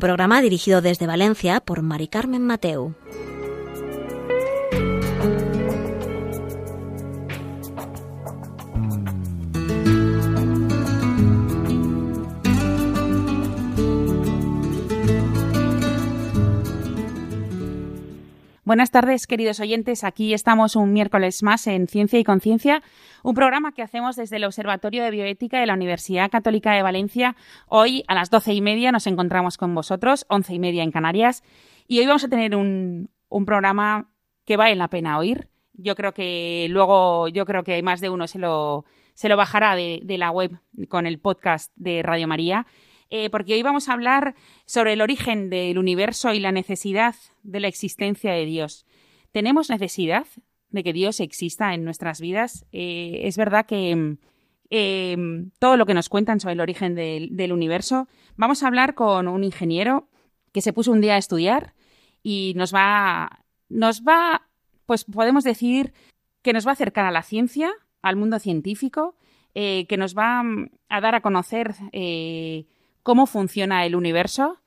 Un programa dirigido desde Valencia por Mari Carmen Mateu. Buenas tardes, queridos oyentes. Aquí estamos un miércoles más en Ciencia y Conciencia, un programa que hacemos desde el Observatorio de Bioética de la Universidad Católica de Valencia. Hoy a las doce y media nos encontramos con vosotros, once y media en Canarias, y hoy vamos a tener un, programa que vale la pena oír. Yo creo que luego, yo creo que más de uno se lo, se lo bajará de la web con el podcast de Radio María. Eh, porque hoy vamos a hablar sobre el origen del universo y la necesidad de la existencia de Dios. ¿Tenemos necesidad de que Dios exista en nuestras vidas? Eh, es verdad que em, todo lo que nos cuentan sobre el origen del, universo, vamos a hablar con un ingeniero que se puso un día a estudiar y nos va, nos va, pues podemos decir que nos va a acercar a la ciencia, al mundo científico, eh, que nos va a dar a conocer cómo funciona el universo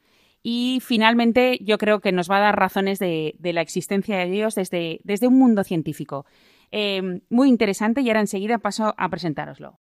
y finalmente yo creo que nos va a dar razones de, la existencia de Dios desde, desde un mundo científico. Eh, muy interesante y ahora enseguida paso a presentároslo.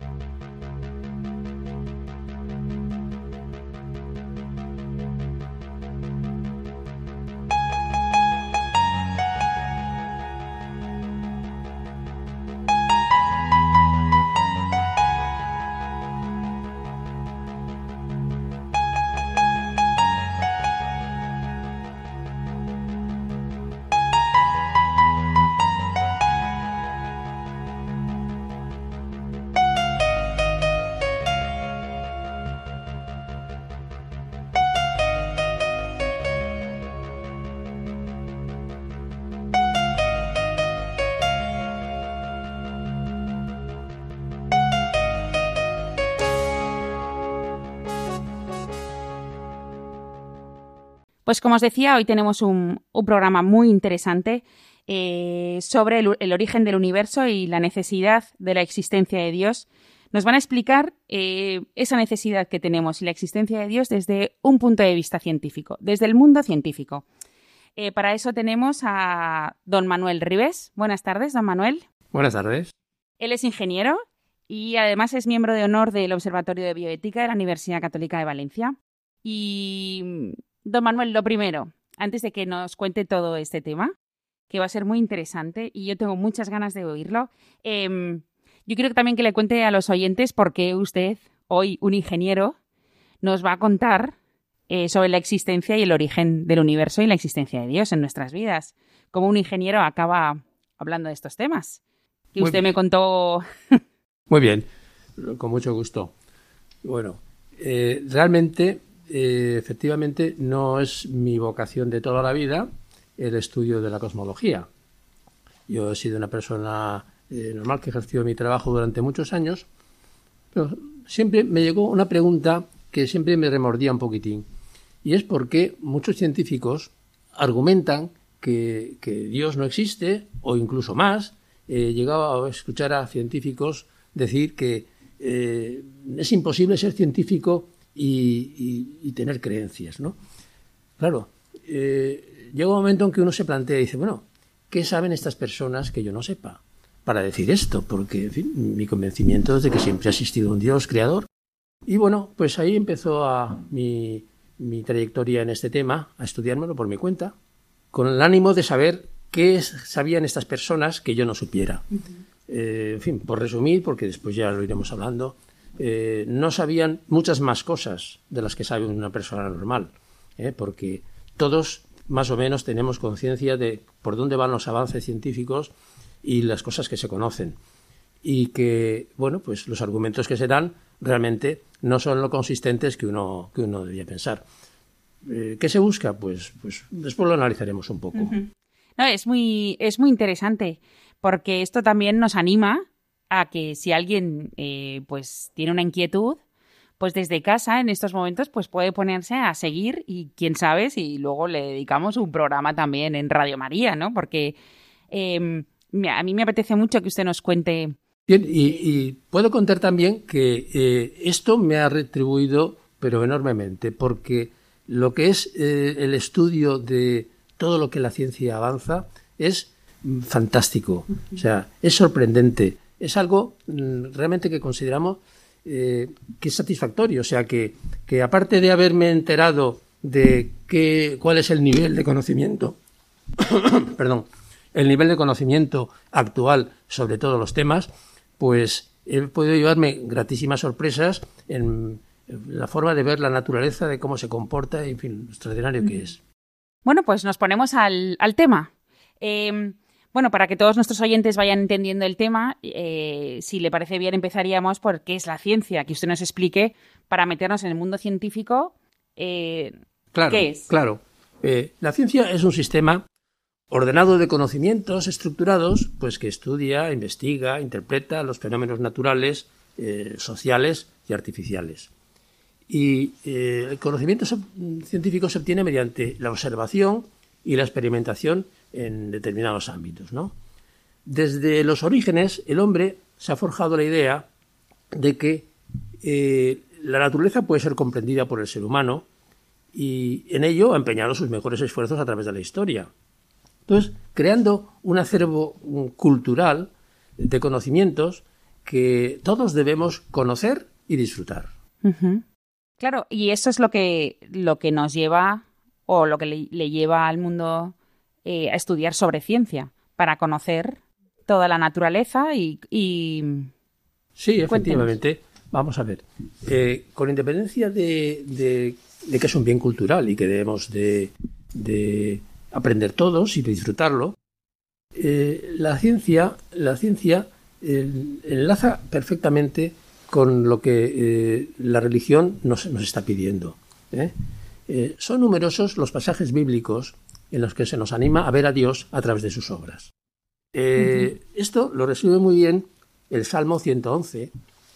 Pues como os decía, hoy tenemos un, programa muy interesante eh, sobre el, origen del universo y la necesidad de la existencia de Dios. Nos van a explicar eh, esa necesidad que tenemos y la existencia de Dios desde un punto de vista científico, desde el mundo científico. Eh, para eso tenemos a don Manuel Ribes. Buenas tardes, don Manuel. Buenas tardes. Él es ingeniero y además es miembro de honor del Observatorio de Bioética de la Universidad Católica de Valencia. Y Don Manuel, lo primero, antes de que nos cuente todo este tema, que va a ser muy interesante y yo tengo muchas ganas de oírlo, em, yo quiero también que le cuente a los oyentes por qué usted, hoy un ingeniero, nos va a contar eh, sobre la existencia y el origen del universo y la existencia de Dios en nuestras vidas. Como un ingeniero acaba hablando de estos temas. Que usted me contó. Muy bien, con mucho gusto. Bueno, eh, realmente eh, efectivamente no es mi vocación de toda la vida el estudio de la cosmología. Yo he sido una persona eh, normal que ejerció mi trabajo durante muchos años, pero siempre me llegó una pregunta que siempre me remordía un poquitín, y es por qué muchos científicos argumentan que, Dios no existe, o incluso más. He llegado a escuchar a científicos decir que eh, es imposible ser científico y, tener creencias, ¿no? Claro, eh, llega un momento en que uno se plantea y dice, bueno, ¿qué saben estas personas que yo no sepa? Para decir esto, porque en fin, mi convencimiento es de que siempre ha existido un Dios creador. Y bueno, pues ahí empezó a mi, trayectoria en este tema, a estudiármelo por mi cuenta, con el ánimo de saber qué sabían estas personas que yo no supiera. Eh, en fin, por resumir, porque después ya lo iremos hablando, eh, no sabían muchas más cosas de las que sabe una persona normal, ¿eh? porque todos más o menos tenemos conciencia de por dónde van los avances científicos y las cosas que se conocen. Y que, bueno, pues los argumentos que se dan realmente no son lo consistentes que uno, que uno debía pensar. Eh, ¿Qué se busca? Pues, pues después lo analizaremos un poco. No, es muy, es muy interesante porque esto también nos anima a que si alguien eh, pues tiene una inquietud, pues desde casa en estos momentos pues puede ponerse a seguir y quién sabe si luego le dedicamos un programa también en Radio María, ¿no? Porque em, a mí me apetece mucho que usted nos cuente. Bien, y, puedo contar también que eh, esto me ha retribuido, pero enormemente, porque lo que es eh, el estudio de todo lo que la ciencia avanza es fantástico, o sea, es sorprendente, es algo mm, realmente que consideramos eh, que es satisfactorio, o sea, que, que aparte de haberme enterado de qué, cuál es el nivel de conocimiento, perdón, el nivel de conocimiento actual sobre todos los temas, pues he podido llevarme gratísimas sorpresas en la forma de ver la naturaleza, de cómo se comporta, en fin, lo extraordinario que es. Bueno, pues nos ponemos al, tema. Em, bueno, para que todos nuestros oyentes vayan entendiendo el tema, eh, si le parece bien, empezaríamos por qué es la ciencia, que usted nos explique para meternos en el mundo científico. Eh, claro, ¿Qué es? Claro. Eh, la ciencia es un sistema ordenado de conocimientos estructurados, pues que estudia, investiga, interpreta los fenómenos naturales, sociales y artificiales. Y el conocimiento científico se obtiene mediante la observación y la experimentación en determinados ámbitos. ¿no? Desde los orígenes, el hombre se ha forjado la idea de que eh, la naturaleza puede ser comprendida por el ser humano y en ello ha empeñado sus mejores esfuerzos a través de la historia. Entonces, creando un acervo cultural de conocimientos que todos debemos conocer y disfrutar. Claro, y eso es lo que, lo que nos lleva o lo que le, lleva al mundo eh, a estudiar sobre ciencia, para conocer toda la naturaleza y... Sí, efectivamente. Vamos a ver. Eh, con independencia de, de, que es un bien cultural y que debemos de, aprender todos y de disfrutarlo, eh, la ciencia, la ciencia enlaza perfectamente con lo que la religión nos, está pidiendo. son numerosos los pasajes bíblicos en los que se nos anima a ver a Dios a través de sus obras. Esto lo resume muy bien el Salmo 111,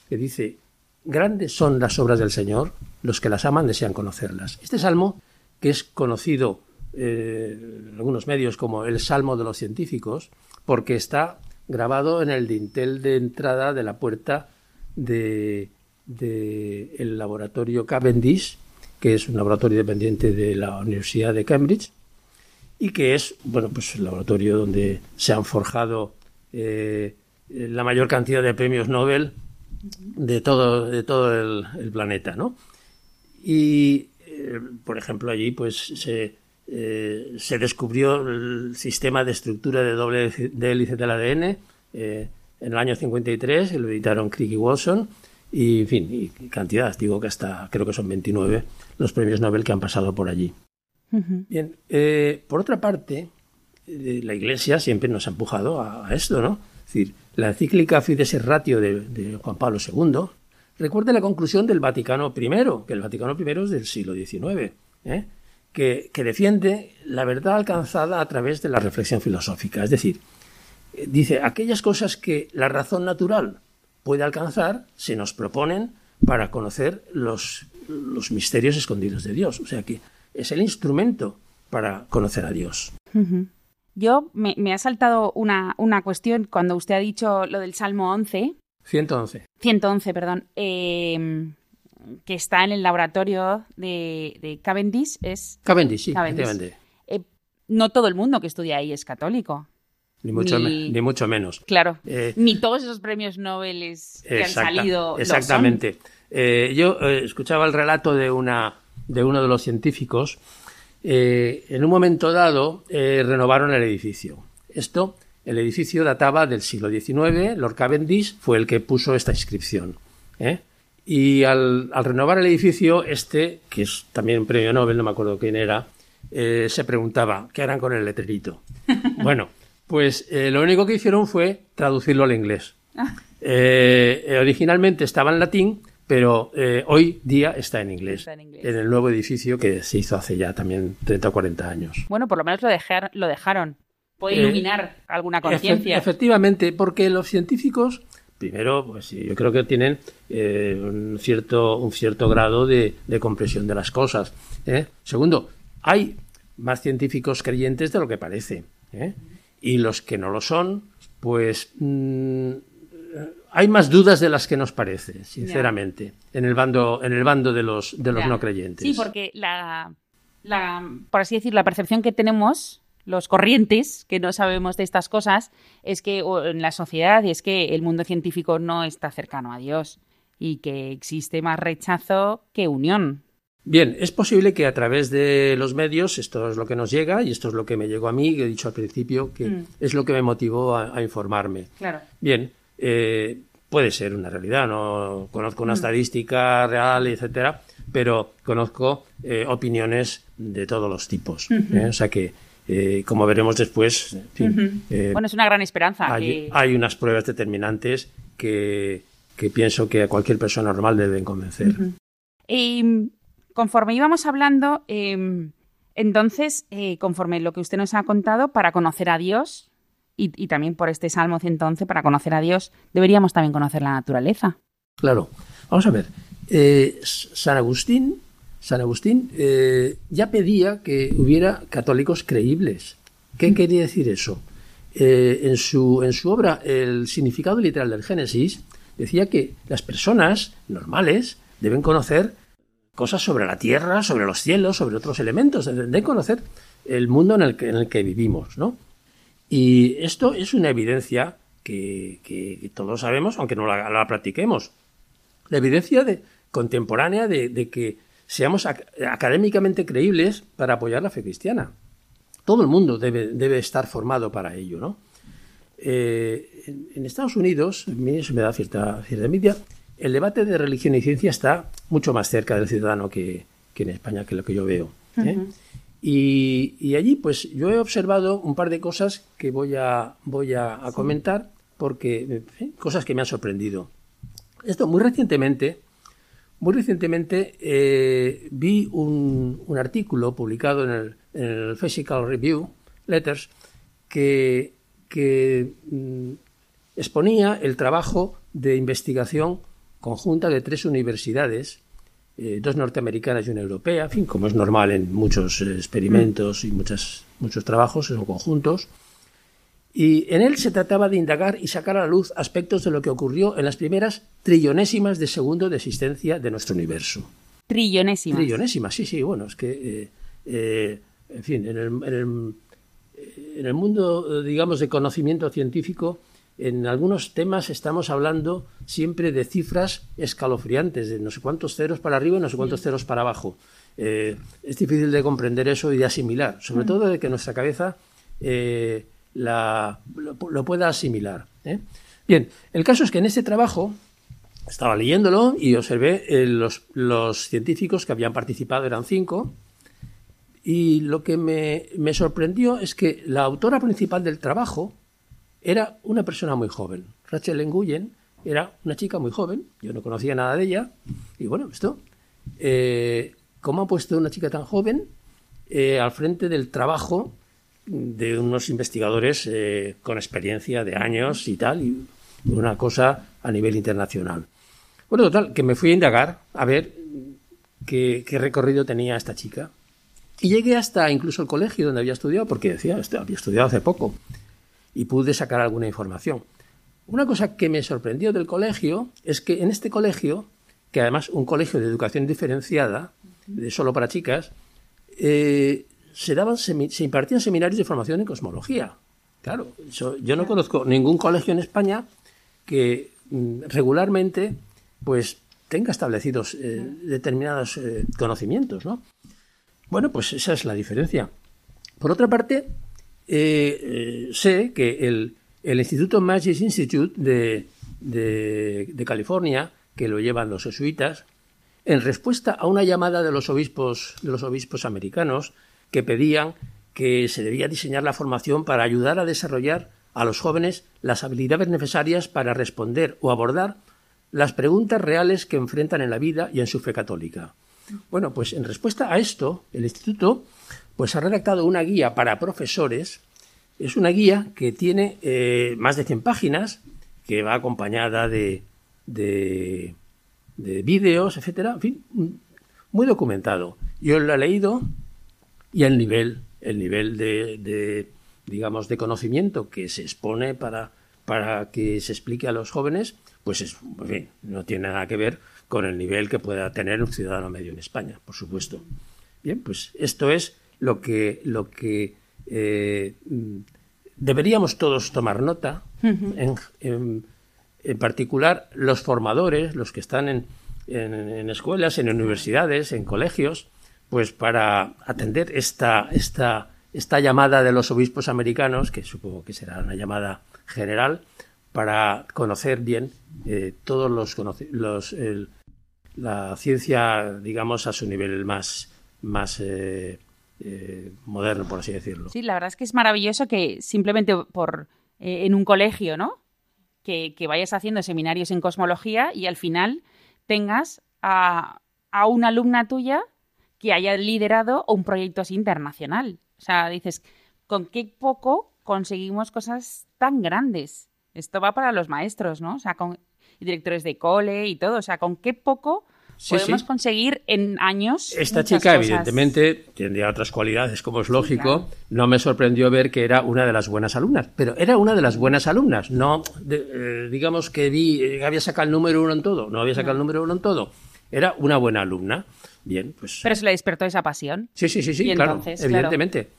que dice, grandes son las obras del Señor, los que las aman desean conocerlas. Este salmo, que es conocido en algunos medios como el Salmo de los científicos, porque está grabado en el dintel de entrada de la puerta de, el laboratorio Cavendish, que es un laboratorio dependiente de la Universidad de Cambridge y que es bueno pues el laboratorio donde se han forjado eh, la mayor cantidad de premios Nobel de todo de todo el, planeta, ¿no? Y eh, por ejemplo allí pues se eh, se descubrió el sistema de estructura de doble de hélice del ADN en el año 53 lo editaron Crick y Wilson y, en fin, y cantidad, digo que hasta creo que son 29 los premios Nobel que han pasado por allí. Bien, eh, por otra parte, eh, la Iglesia siempre nos ha empujado a, esto, ¿no? Es decir, la encíclica Fides Ratio de, Juan Pablo II recuerda la conclusión del Vaticano I, que el Vaticano I es del siglo XIX, ¿eh? que, que defiende la verdad alcanzada a través de la reflexión filosófica. Es decir, dice, aquellas cosas que la razón natural puede alcanzar se nos proponen para conocer los, los misterios escondidos de Dios. O sea que es el instrumento para conocer a Dios. Yo me, ha saltado una, una, cuestión cuando usted ha dicho lo del Salmo 11. 111. 111, perdón. Em, que está en el laboratorio de, Cavendish. Es Cavendish, sí, Cavendish. Eh, no todo el mundo que estudia ahí es católico. Ni mucho, ni, mucho menos. Claro. Eh, ni todos esos premios Nobel que han salido. Exactamente. Eh, yo eh, escuchaba el relato de, una, de uno de los científicos. en un momento dado renovaron el edificio. Esto, el edificio databa del siglo XIX. Lord Cavendish fue el que puso esta inscripción. Y al, al, renovar el edificio, este, que es también un premio Nobel, no me acuerdo quién era, se preguntaba, ¿qué harán con el letrerito? bueno. Pues eh, lo único que hicieron fue traducirlo al inglés. Ah. Eh, originalmente estaba en latín, pero eh, hoy día está en, inglés, en el nuevo edificio que se hizo hace ya también 30 o 40 años. Bueno, por lo menos lo, lo dejaron. Puede iluminar alguna conciencia. efectivamente, porque los científicos primero, pues yo creo que tienen eh, un, cierto, un cierto grado de, de comprensión de las cosas. ¿eh? Segundo, hay más científicos creyentes de lo que parece. ¿eh? Y los que no lo son, pues mm, hay más dudas de las que nos parece, sinceramente, en el bando, en el bando de los, de los no creyentes. Sí, porque la, la, por así decir, la percepción que tenemos los corrientes que no sabemos de estas cosas es que en la sociedad y es que el mundo científico no está cercano a Dios y que existe más rechazo que unión. Bien, es posible que a través de los medios, esto es lo que nos llega y esto es lo que me llegó a mí, que he dicho al principio, que mm. es lo que me motivó a, informarme. Claro. Bien, eh, puede ser una realidad, no conozco una mm. estadística real, etcétera, pero conozco eh, opiniones de todos los tipos. ¿eh? O sea que eh, como veremos después. Eh, bueno, es una gran esperanza. Hay, unas pruebas determinantes que, pienso que a cualquier persona normal deben convencer. Y conforme íbamos hablando, em, entonces, conforme lo que usted nos ha contado, para conocer a Dios, y, y, también por este Salmo 111, para conocer a Dios, deberíamos también conocer la naturaleza. Claro. Vamos a ver. San Agustín San Agustín eh, ya pedía que hubiera católicos creíbles. ¿Qué mm. quería decir eso? Eh, en, su, en su obra El significado literal del Génesis decía que las personas normales deben conocer cosas sobre la tierra, sobre los cielos, sobre otros elementos, deben conocer el mundo en el que, en el que vivimos, ¿no? Y esto es una evidencia que, todos sabemos, aunque no la, practiquemos. La evidencia de, contemporánea de que seamos académicamente creíbles para apoyar la fe cristiana. Todo el mundo debe, estar formado para ello, ¿no? Eh, en, Estados Unidos, a mí eso me da cierta, cierta envidia, el debate de religión y ciencia está mucho más cerca del ciudadano que, en España, que lo que yo veo. ¿eh? Y, allí, pues, yo he observado un par de cosas que voy a, voy a, comentar, porque, cosas que me han sorprendido. Esto, muy recientemente, muy recientemente eh, vi un, artículo publicado en el, Physical Review Letters que, mm, exponía el trabajo de investigación conjunta de tres universidades, eh, dos norteamericanas y una europea, en fin, como es normal en muchos experimentos y muchos trabajos, son conjuntos, y en él se trataba de indagar y sacar a la luz aspectos de lo que ocurrió en las primeras trillonésimas de segundo de existencia de nuestro universo. Trillonésimas. Trillonésimas, sí, sí, bueno, es que, eh, eh, en fin, en el, en el, mundo, digamos, de conocimiento científico, en algunos temas estamos hablando siempre de cifras escalofriantes, de no sé cuántos ceros para arriba y no sé cuántos ceros para abajo. Eh, es difícil de comprender eso y de asimilar, sobre mm. todo de que nuestra cabeza la, lo, pueda asimilar. ¿eh? Bien, el caso es que en este trabajo estaba leyéndolo y observé eh, los, los, científicos que habían participado, eran cinco, y lo que me, me, sorprendió es que la autora principal del trabajo era una persona muy joven. Rachel Nguyen era una chica muy joven, yo no conocía nada de ella, y bueno, esto, eh, ¿cómo ha puesto una chica tan joven al frente del trabajo de unos investigadores eh, con experiencia de años y tal, y una cosa a nivel internacional. Bueno, total, que me fui a indagar a ver qué, recorrido tenía esta chica. Y llegué hasta incluso el colegio donde había estudiado, porque decía, había estudiado hace poco, y pude sacar alguna información. Una cosa que me sorprendió del colegio es que en este colegio, que además un colegio de educación diferenciada, de solo para chicas, eh, se, daban, se, impartían seminarios de formación en cosmología. Claro, yo no conozco ningún colegio en España que mm, regularmente pues tenga establecidos eh, determinados eh, conocimientos, ¿no? Bueno, pues esa es la diferencia. Por otra parte, eh, sé que el, Instituto Magic Institute de, de, California, que lo llevan los jesuitas, en respuesta a una llamada de los obispos, de los obispos americanos, que pedían que se debía diseñar la formación para ayudar a desarrollar a los jóvenes las habilidades necesarias para responder o abordar las preguntas reales que enfrentan en la vida y en su fe católica. Bueno, pues en respuesta a esto, el Instituto pues ha redactado una guía para profesores. Es una guía que tiene eh, más de 100 páginas, que va acompañada de, de, de vídeos, etcétera. En fin, muy documentado. Yo lo he leído y el nivel, el nivel de, de digamos, de conocimiento que se expone para, para que se explique a los jóvenes, pues es, no tiene nada que ver con el nivel que pueda tener un ciudadano medio en España, por supuesto. Bien, pues esto es lo que, lo que eh, deberíamos todos tomar nota, en, en, particular los formadores, los que están en, en, escuelas, en universidades, en colegios, pues para atender esta, esta, esta llamada de los obispos americanos, que supongo que será una llamada general, para conocer bien eh, todos los, los la ciencia, digamos, a su nivel más, más eh, eh, moderno, por así decirlo. Sí, la verdad es que es maravilloso que simplemente por en un colegio, ¿no? Que, que, vayas haciendo seminarios en cosmología y al final tengas a, a una alumna tuya que haya liderado un proyecto así internacional. O sea, dices, ¿con qué poco conseguimos cosas tan grandes? Esto va para los maestros, ¿no? O sea, con directores de cole y todo. O sea, ¿con qué poco podemos conseguir en años? Esta chica, evidentemente, tendría otras cualidades, como es lógico. No me sorprendió ver que era una de las buenas alumnas. Pero era una de las buenas alumnas. No, eh, digamos que vi, eh, había sacado el número uno en todo. No había sacado el número uno en todo. Era una buena alumna. Bien, pues. Pero se le despertó esa pasión. Sí, sí, sí, sí, claro, evidentemente.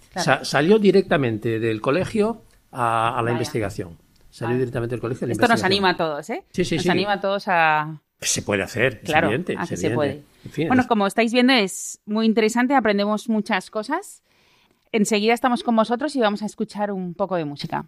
salió directamente del colegio a, la investigación. Salió directamente del colegio. Esto nos anima a todos, ¿eh? Sí, sí, nos anima a todos a. Se puede hacer, claro, es evidente. Así se puede. bueno, como estáis viendo, es muy interesante, aprendemos muchas cosas. Enseguida estamos con vosotros y vamos a escuchar un poco de música.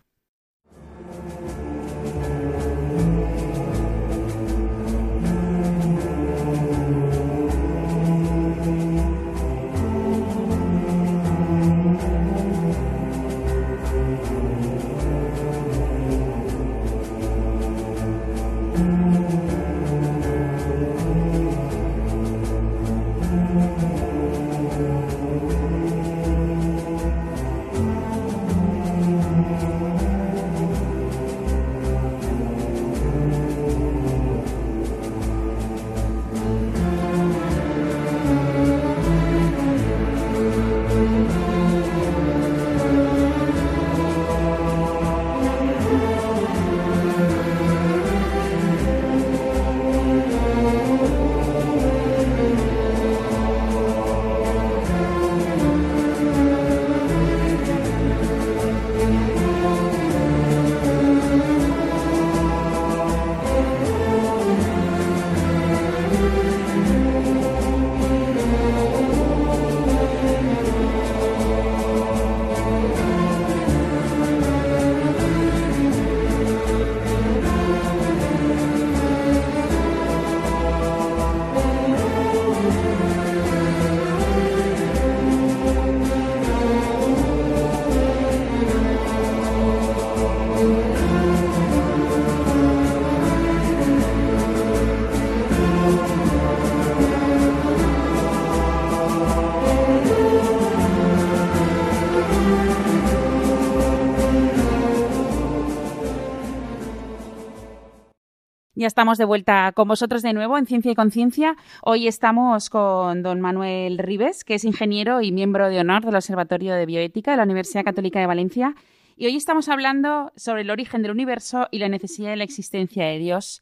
Estamos de vuelta con vosotros de nuevo en Ciencia y Conciencia. Hoy estamos con don Manuel Ribes, que es ingeniero y miembro de honor del Observatorio de Bioética de la Universidad Católica de Valencia. Y hoy estamos hablando sobre el origen del universo y la necesidad de la existencia de Dios.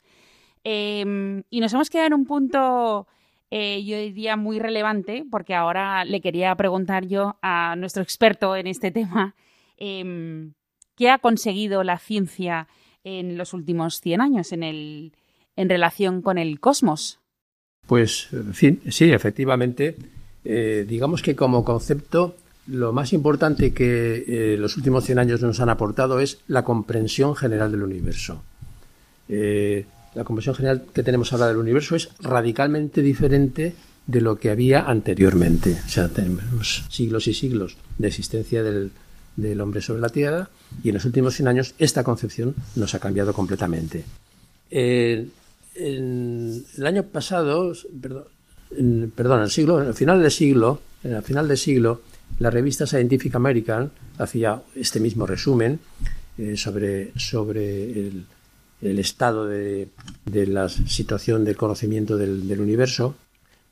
Em, y nos hemos quedado en un punto, eh, yo diría, muy relevante, porque ahora le quería preguntar yo a nuestro experto en este tema, em, ¿qué ha conseguido la ciencia? En los últimos 100 años en, el, en relación con el cosmos? Pues, en fin, sí, efectivamente. Eh, digamos que como concepto, lo más importante que eh, los últimos 100 años nos han aportado es la comprensión general del universo. Eh, la comprensión general que tenemos ahora del universo es radicalmente diferente de lo que había anteriormente. O sea, tenemos siglos y siglos de existencia del, del hombre sobre la Tierra y en los últimos 100 años esta concepción nos ha cambiado completamente. en el año pasado, perdón, en, final del siglo, en el final del siglo, la revista Scientific American hacía este mismo resumen eh, sobre, sobre el, el estado de, de, la situación del conocimiento del, del, universo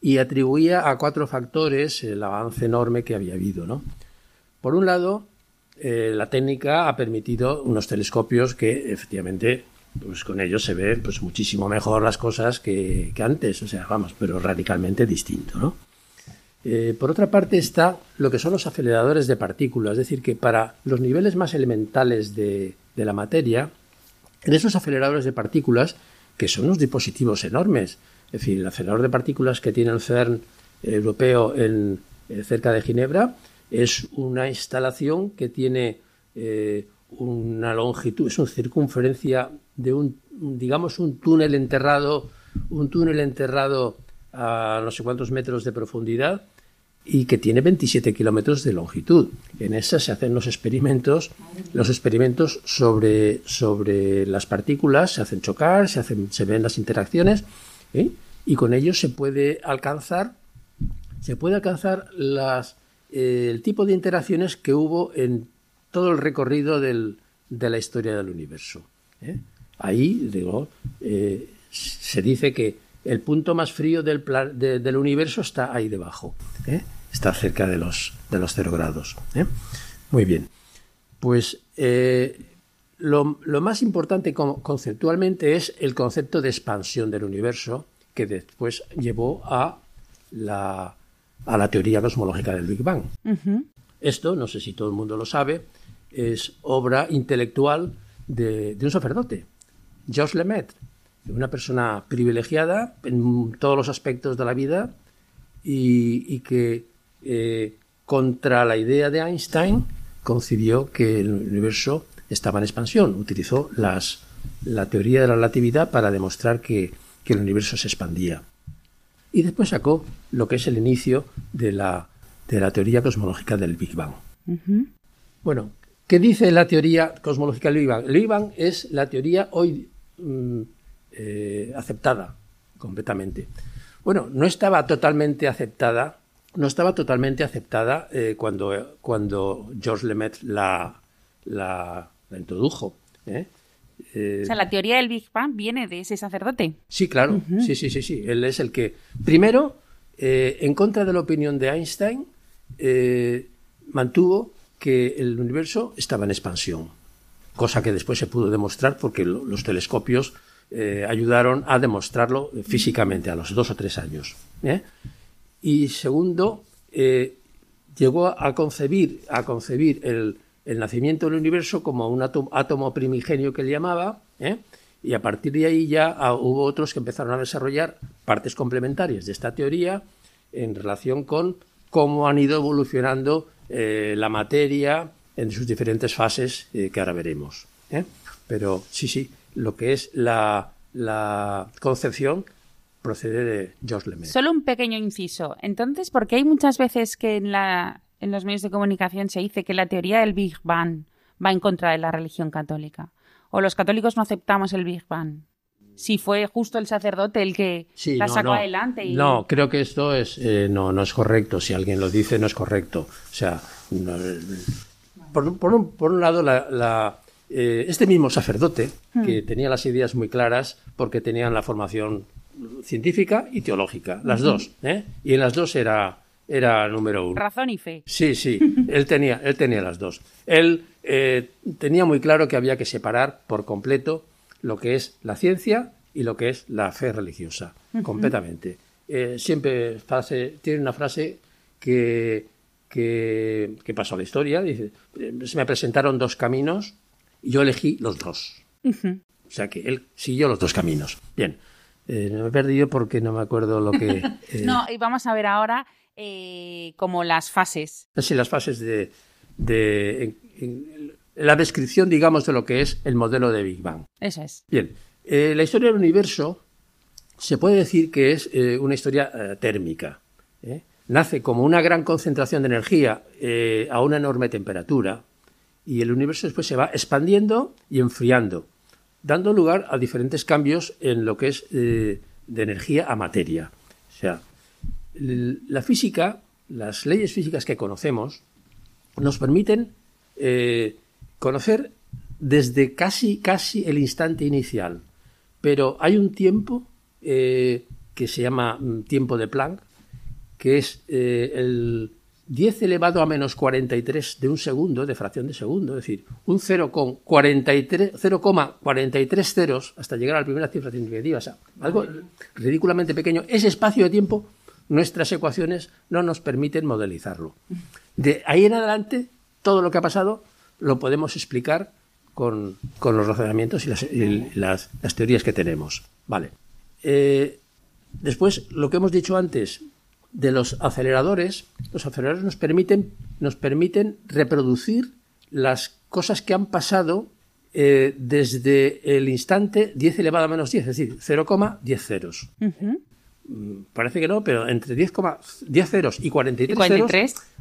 y atribuía a cuatro factores el avance enorme que había habido. ¿no? Por un lado, eh, la técnica ha permitido unos telescopios que efectivamente pues con ellos se ven pues muchísimo mejor las cosas que, que antes, o sea, vamos, pero radicalmente distinto, ¿no? Eh, por otra parte está lo que son los aceleradores de partículas, es decir, que para los niveles más elementales de, de la materia, en esos aceleradores de partículas, que son unos dispositivos enormes, es decir, el acelerador de partículas que tiene el CERN europeo en, eh, cerca de Ginebra es una instalación que tiene eh, una longitud, es una circunferencia de un, digamos, un túnel enterrado, un túnel enterrado a no sé cuántos metros de profundidad y que tiene 27 kilómetros de longitud. En esa se hacen los experimentos, los experimentos sobre, sobre las partículas, se hacen chocar, se, hacen, se ven las interacciones ¿eh? y con ellos se puede alcanzar, se puede alcanzar las, el tipo de interacciones que hubo en todo el recorrido de la historia del universo. ¿eh? Ahí, eh, se dice que el punto más frío del, de, del universo está ahí debajo, ¿eh? está cerca de los, cero grados. ¿eh? Muy bien. Pues eh, lo, lo, más importante conceptualmente es el concepto de expansión del universo, que después llevó a la, a la teoría cosmológica del Big Bang. Uh -huh. Esto, no sé si todo el mundo lo sabe, es obra intelectual de, de un sacerdote, Georges Lemaitre, una persona privilegiada en todos los aspectos de la vida y, y que eh, contra la idea de Einstein concibió que el universo estaba en expansión. Utilizó las, la teoría de la relatividad para demostrar que, que, el universo se expandía. Y después sacó lo que es el inicio de la, de la teoría cosmológica del Big Bang. Uh -huh. Bueno, ¿qué dice la teoría cosmológica del Big Bang? El Big Bang es la teoría hoy mmm, eh, aceptada completamente. Bueno, no estaba totalmente aceptada, no estaba totalmente aceptada eh, cuando, cuando Georges Lemaitre la, la, la introdujo. ¿eh? Eh, o sea, la teoría del Big Bang viene de ese sacerdote. Sí, claro, uh -huh. sí, sí, sí, sí. Él es el que, primero, eh, en contra de la opinión de Einstein, eh, mantuvo que el universo estaba en expansión, cosa que después se pudo demostrar porque lo, los telescopios eh, ayudaron a demostrarlo físicamente a los dos o tres años. ¿eh? Y segundo, eh, llegó a concebir, a concebir el, el, nacimiento del universo como un átomo, primigenio que él llamaba, ¿eh? y a partir de ahí ya ah, hubo otros que empezaron a desarrollar partes complementarias de esta teoría en relación con cómo han ido evolucionando eh, la materia en sus diferentes fases eh, que ahora veremos. Pero sí, sí, lo que es la, la concepción procede de Georges Lemaitre. Solo un pequeño inciso. Entonces, porque hay muchas veces que en, la, en los medios de comunicación se dice que la teoría del Big Bang va en contra de la religión católica? ¿O los católicos no aceptamos el Big Bang? Si fue justo el sacerdote el que sí, la no, sacó no. adelante. Y... No, creo que esto es eh, no, no es correcto. Si alguien lo dice, no es correcto. O sea, no, por, por, un, por un lado, la, la eh, este mismo sacerdote, que hmm. tenía las ideas muy claras porque tenían la formación científica y teológica, las dos, ¿eh? y en las dos era, era número uno. Razón y fe. Sí, sí, él tenía, él tenía las dos. Él eh, tenía muy claro que había que separar por completo lo que es la ciencia y lo que es la fe religiosa, uh -huh. completamente. Eh, siempre frase, tiene una frase que, que, que, pasó a la historia, dice, se me presentaron dos caminos y yo elegí los dos. Uh -huh. O sea que él siguió los dos caminos. Bien, eh, me he perdido porque no me acuerdo lo que... Eh... no, y vamos a ver ahora eh, como las fases. Sí, las fases de... de en, en, la descripción, digamos, de lo que es el modelo de Big Bang. Eso es. Bien, eh, la historia del universo se puede decir que es eh, una historia térmica. Nace como una gran concentración de energía a una enorme temperatura y el universo después se va expandiendo y enfriando. dando lugar a diferentes cambios en lo que es de energía a materia. O sea, la física, las leyes físicas que conocemos, nos permiten eh, conocer desde casi, casi el instante inicial. Pero hay un tiempo eh, que se llama mm, tiempo de Planck, que es eh, el 10 elevado a menos 43 de un segundo, de fracción de segundo, es decir, un 0,43 ceros hasta llegar a la primera cifra significativa, o sea, algo ridículamente pequeño. Ese espacio de tiempo, nuestras ecuaciones no nos permiten modelizarlo. De ahí en adelante, todo lo que ha pasado lo podemos explicar con, los razonamientos y, las, teorías que tenemos. Vale. Eh, después, lo que hemos dicho antes de los aceleradores, los aceleradores nos permiten, nos permiten reproducir las cosas que han pasado eh, desde el instante 10 elevado a menos 10, es decir, 0,10 ceros. Parece que no, pero entre 10, 10 ceros y 43, ceros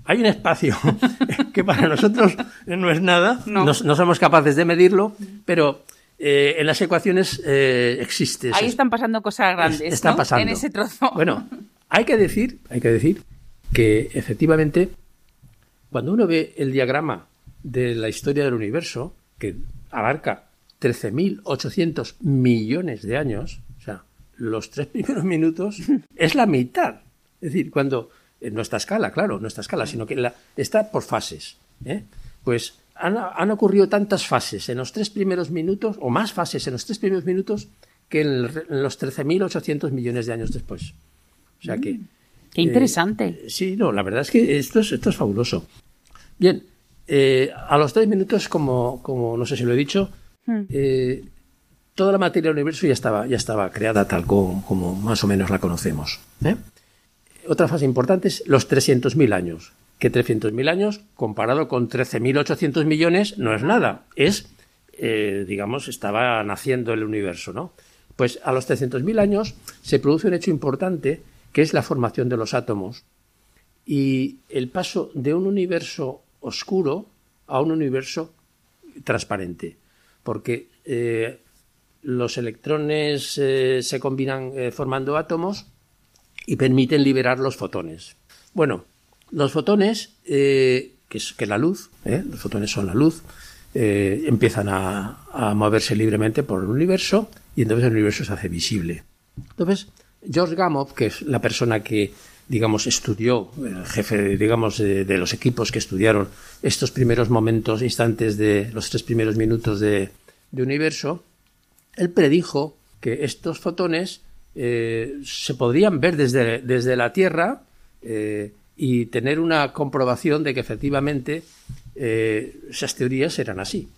hay un espacio que para nosotros no es nada, no, somos capaces de medirlo, pero eh, en las ecuaciones eh, existe. Ahí están pasando cosas grandes, pasando. En ese trozo. Bueno, hay que decir, hay que decir que efectivamente cuando uno ve el diagrama de la historia del universo, que abarca 13.800 millones de años, los tres primeros minutos es la mitad. Es decir, cuando en nuestra escala, claro, nuestra escala, sino que la, está por fases. ¿eh? Pues han, ocurrido tantas fases en los tres primeros minutos, o más fases en los tres primeros minutos, que en, los 13.800 millones de años después. O sea que. Qué interesante. Eh, sí, no, la verdad es que esto es, esto es fabuloso. Bien, eh, a los tres minutos, como, como no sé si lo he dicho, hmm toda la materia del universo ya estaba, ya estaba creada tal como, más o menos la conocemos. ¿eh? Otra fase importante es los 300.000 años. Que 300.000 años, comparado con 13.800 millones, no es nada. Es, eh, digamos, estaba naciendo el universo, ¿no? Pues a los 300.000 años se produce un hecho importante que es la formación de los átomos y el paso de un universo oscuro a un universo transparente. Porque eh, los electrones eh, se combinan eh, formando átomos y permiten liberar los fotones. Bueno, los fotones, eh, que es que la luz, los fotones son la luz, empiezan a, moverse libremente por el universo y entonces el universo se hace visible. Entonces, George Gamow, que es la persona que digamos, estudió, el jefe, digamos, de, los equipos que estudiaron estos primeros momentos, instantes de los tres primeros minutos de, de universo, él predijo que estos fotones eh, se podrían ver desde, desde la Tierra eh, y tener una comprobación de que efectivamente eh, esas teorías eran así.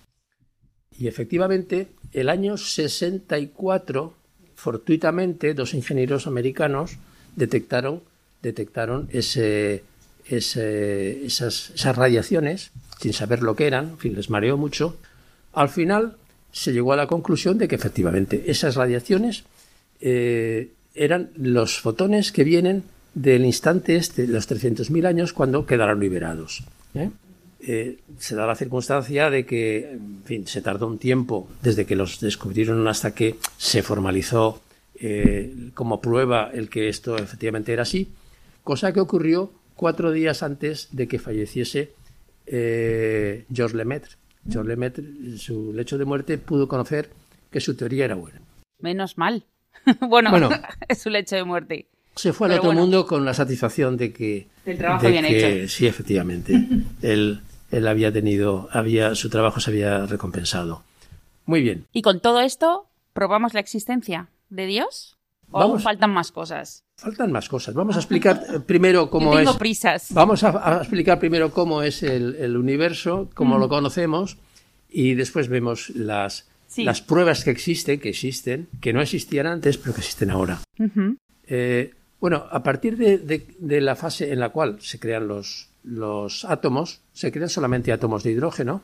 Y efectivamente, el año 64, fortuitamente, dos ingenieros americanos detectaron, detectaron ese, esas, esas, radiaciones sin saber lo que eran, en fin, les mareó mucho. Al final, se llegó a la conclusión de que efectivamente esas radiaciones eh, eran los fotones que vienen del instante este, los 300.000 años, cuando quedarán liberados. ¿eh? Eh, se da la circunstancia de que, en fin, se tardó un tiempo desde que los descubrieron hasta que se formalizó como prueba el que esto efectivamente era así, cosa que ocurrió cuatro días antes de que falleciese Georges Lemaitre. John Lemaitre, en su lecho de muerte, pudo conocer que su teoría era buena. Menos mal. bueno, es su lecho de muerte. Se fue al otro mundo con la satisfacción de que... El trabajo bien hecho. Sí, efectivamente. él, él había tenido, había, su trabajo se había recompensado. Muy bien. Y con todo esto, ¿probamos la existencia de Dios? ¿O faltan más cosas? Faltan más cosas. Vamos a explicar eh, primero cómo Yo tengo es. prisas. Vamos a, explicar primero cómo es el, universo, cómo lo conocemos, y después vemos las, las pruebas que existen, que existen, que no existían antes, pero que existen ahora. Eh, bueno, a partir de, la fase en la cual se crean los, los átomos, se crean solamente átomos de hidrógeno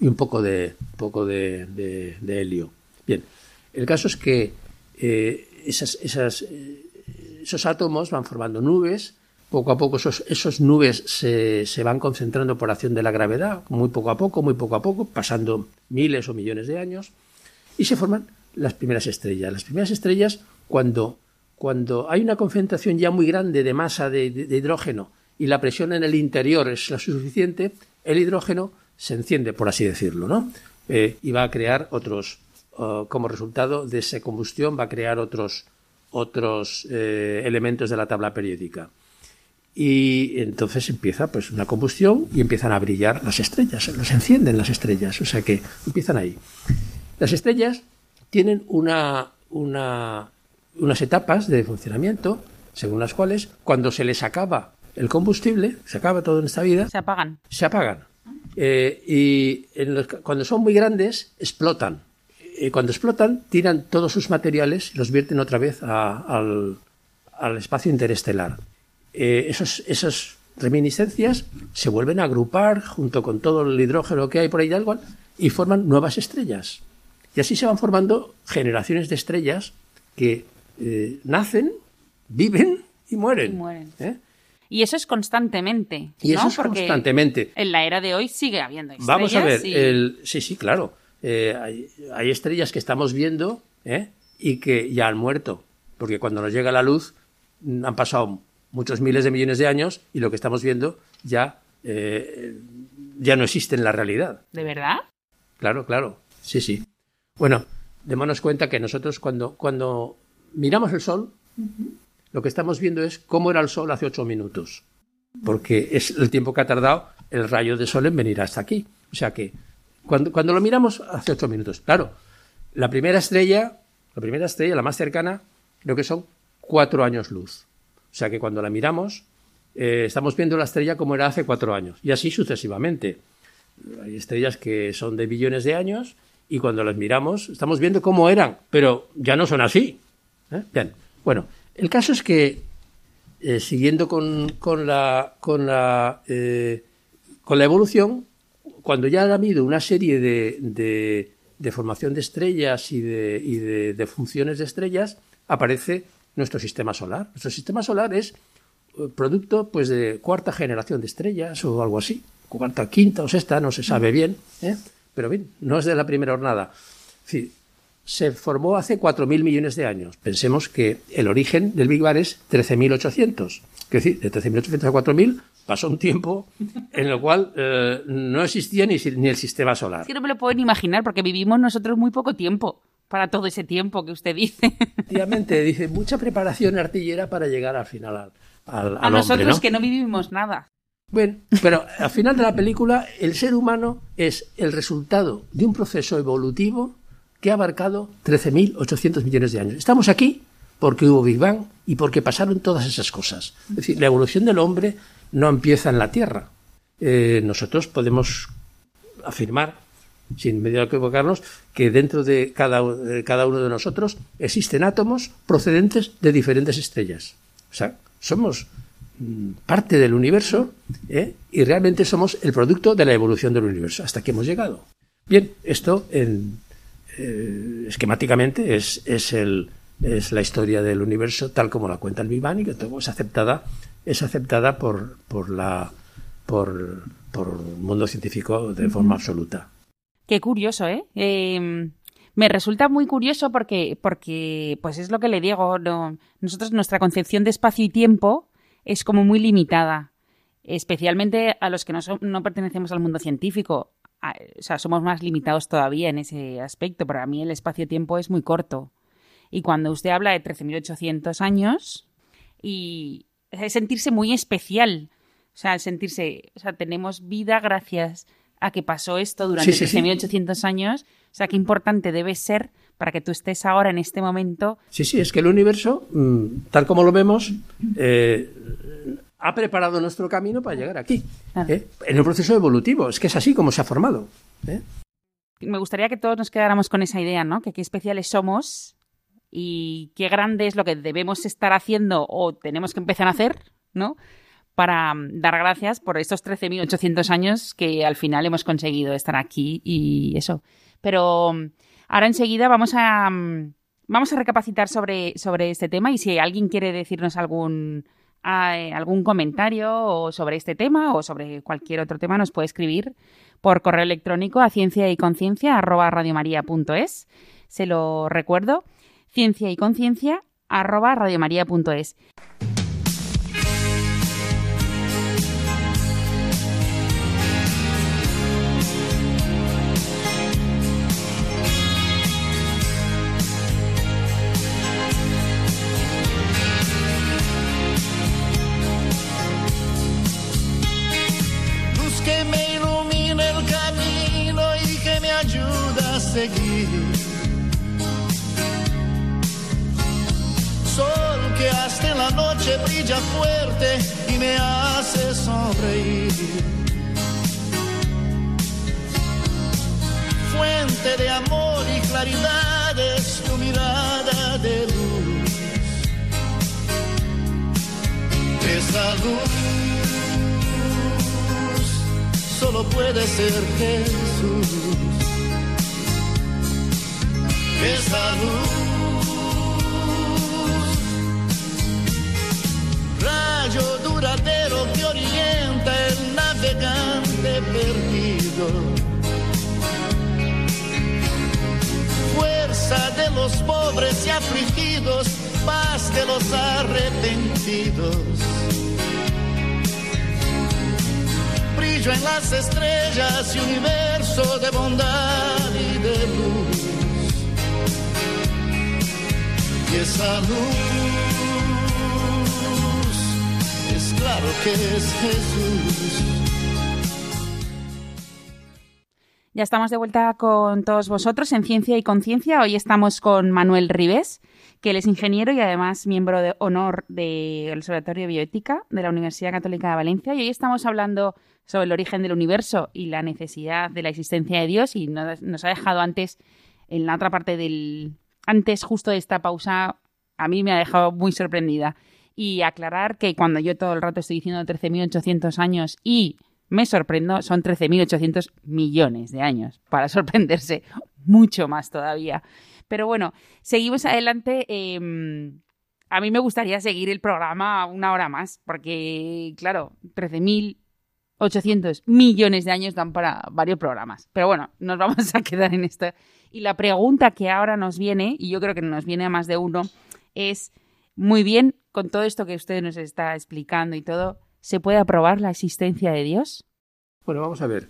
y un poco de, poco de, helio. Bien, el caso es que eh, esas esos átomos van formando nubes, poco a poco esos, nubes se, se, van concentrando por acción de la gravedad, muy poco a poco, muy poco a poco, pasando miles o millones de años, y se forman las primeras estrellas. Las primeras estrellas, cuando, cuando hay una concentración ya muy grande de masa de, hidrógeno y la presión en el interior es la suficiente, el hidrógeno se enciende, por así decirlo, ¿no? Eh, y va a crear otros, como resultado de esa combustión, va a crear otros, otros eh, elementos de la tabla periódica. Y entonces empieza pues una combustión y empiezan a brillar las estrellas, se encienden las estrellas, o sea que empiezan ahí. Las estrellas tienen una, una, unas etapas de funcionamiento según las cuales cuando se les acaba el combustible, se acaba todo en esta vida, se apagan. Se apagan. Eh, y cuando son muy grandes, explotan. Y cuando explotan, tiran todos sus materiales y los vierten otra vez al, al, espacio interestelar. Eh, esos, esas reminiscencias se vuelven a agrupar junto con todo el hidrógeno que hay por ahí algo y forman nuevas estrellas. Y así se van formando generaciones de estrellas que eh, nacen, viven y mueren. Y, mueren. ¿eh? y eso es constantemente. Y eso es constantemente. En la era de hoy sigue habiendo estrellas. Vamos a ver, el, sí, sí, claro. Eh, hay, estrellas que estamos viendo y que ya han muerto. Porque cuando nos llega la luz mm, han pasado muchos miles de millones de años y lo que estamos viendo ya, ya no existe en la realidad. ¿De verdad? Claro, claro. Sí, sí. Bueno, démonos cuenta que nosotros cuando, cuando miramos el sol, lo que estamos viendo es cómo era el sol hace ocho minutos, porque es el tiempo que ha tardado el rayo de sol en venir hasta aquí. O sea que cuando, cuando lo miramos hace ocho minutos, claro, la primera estrella, la primera estrella, la más cercana, creo que son cuatro años luz. O sea que cuando la miramos, eh, estamos viendo la estrella como era hace cuatro años, y así sucesivamente. Hay estrellas que son de billones de años y cuando las miramos estamos viendo cómo eran, pero ya no son así. ¿eh? Bien, bueno, el caso es que eh, siguiendo con, con, la, con, la, con la evolución, cuando ya ha habido una serie de, de, formación de estrellas y, de, y de, funciones de estrellas, aparece nuestro sistema solar. Nuestro sistema solar es producto pues de cuarta generación de estrellas o algo así, cuarta, quinta o sexta, no se sabe bien. ¿eh? Pero bien, no es de la primera hornada. se formó hace 4.000 millones de años. Pensemos que el origen del Big Bang es 13.800. Es decir, de 13.800 a 4.000 pasó un tiempo en el cual eh, no existía ni, el sistema solar. Es que no me lo pueden imaginar porque vivimos nosotros muy poco tiempo para todo ese tiempo que usted dice. Efectivamente, dice mucha preparación artillera para llegar al final al, a nosotros que no vivimos nada. Bueno, pero al final de la película, el ser humano es el resultado de un proceso evolutivo que ha abarcado 13.800 millones de años. Estamos aquí porque hubo Big Bang y porque pasaron todas esas cosas. Es decir, la evolución del hombre no empieza en la Tierra. Eh, nosotros podemos afirmar, sin medio de equivocarnos, que dentro de cada, cada uno de nosotros existen átomos procedentes de diferentes estrellas. O sea, somos parte del universo ¿eh? y realmente somos el producto de la evolución del universo. Hasta que hemos llegado. Bien, esto en, eh, esquemáticamente es, es, el, es la historia del universo tal como la cuenta el Big y que es aceptada, es aceptada por, por, la, por, por el mundo científico de forma absoluta. Qué curioso, ¿eh? eh me resulta muy curioso porque, porque, pues es lo que le digo, nosotros nuestra concepción de espacio y tiempo es como muy limitada, especialmente a los que no, pertenecemos al mundo científico. O sea, somos más limitados todavía en ese aspecto. Para mí el espacio-tiempo es muy corto. Y cuando usted habla de 13.800 años, y es sentirse muy especial. O sea, sentirse, o sea, tenemos vida gracias a que pasó esto durante 13.800 años. O sea, qué importante debe ser para que tú estés ahora en este momento. Sí, sí, es que el universo, mm, tal como lo vemos, eh, ha preparado nuestro camino para llegar aquí, ¿eh? en el proceso evolutivo. Es que es así como se ha formado. ¿eh? Me gustaría que todos nos quedáramos con esa idea, ¿no? Que qué especiales somos y qué grande es lo que debemos estar haciendo o tenemos que empezar a hacer, ¿no? Para mm, dar gracias por estos 13.800 años que al final hemos conseguido estar aquí y eso. Pero mm, Ahora enseguida vamos a, mm, vamos a recapacitar sobre, sobre este tema y si alguien quiere decirnos algún, eh, algún comentario sobre este tema o sobre cualquier otro tema nos puede escribir por correo electrónico a ciencia y conciencia Se lo recuerdo, ciencia y conciencia arroba radiomaria.es. Luz solo puede ser Jesús esa luz. Rayo duradero que orienta el navegante perdido. Fuerza de los pobres y afligidos, paz de los arrepentidos. Brillo en las estrellas y universo de bondad y de luz y esa luz es claro que es Jesús. Ya estamos de vuelta con todos vosotros en Ciencia y Conciencia. Hoy estamos con Manuel Ribes, que él es ingeniero y además miembro de honor del Observatorio de Bioética de la Universidad Católica de Valencia. Y hoy estamos hablando sobre el origen del universo y la necesidad de la existencia de Dios. Y nos ha dejado antes, en la otra parte del, antes justo de esta pausa a mí me ha dejado muy sorprendida. Y aclarar que cuando yo todo el rato estoy diciendo 13.800 años y me sorprendo, son 13.800 millones de años, para sorprenderse mucho más todavía. Pero bueno, seguimos adelante. Em, a mí me gustaría seguir el programa una hora más, porque, claro, 13.800 millones de años dan para varios programas. Pero bueno, nos vamos a quedar en esto y la pregunta que ahora nos viene, y yo creo que nos viene a más de uno, es, muy bien, con todo esto que usted nos está explicando y todo, ¿se puede aprobar la existencia de Dios? Bueno, vamos a ver.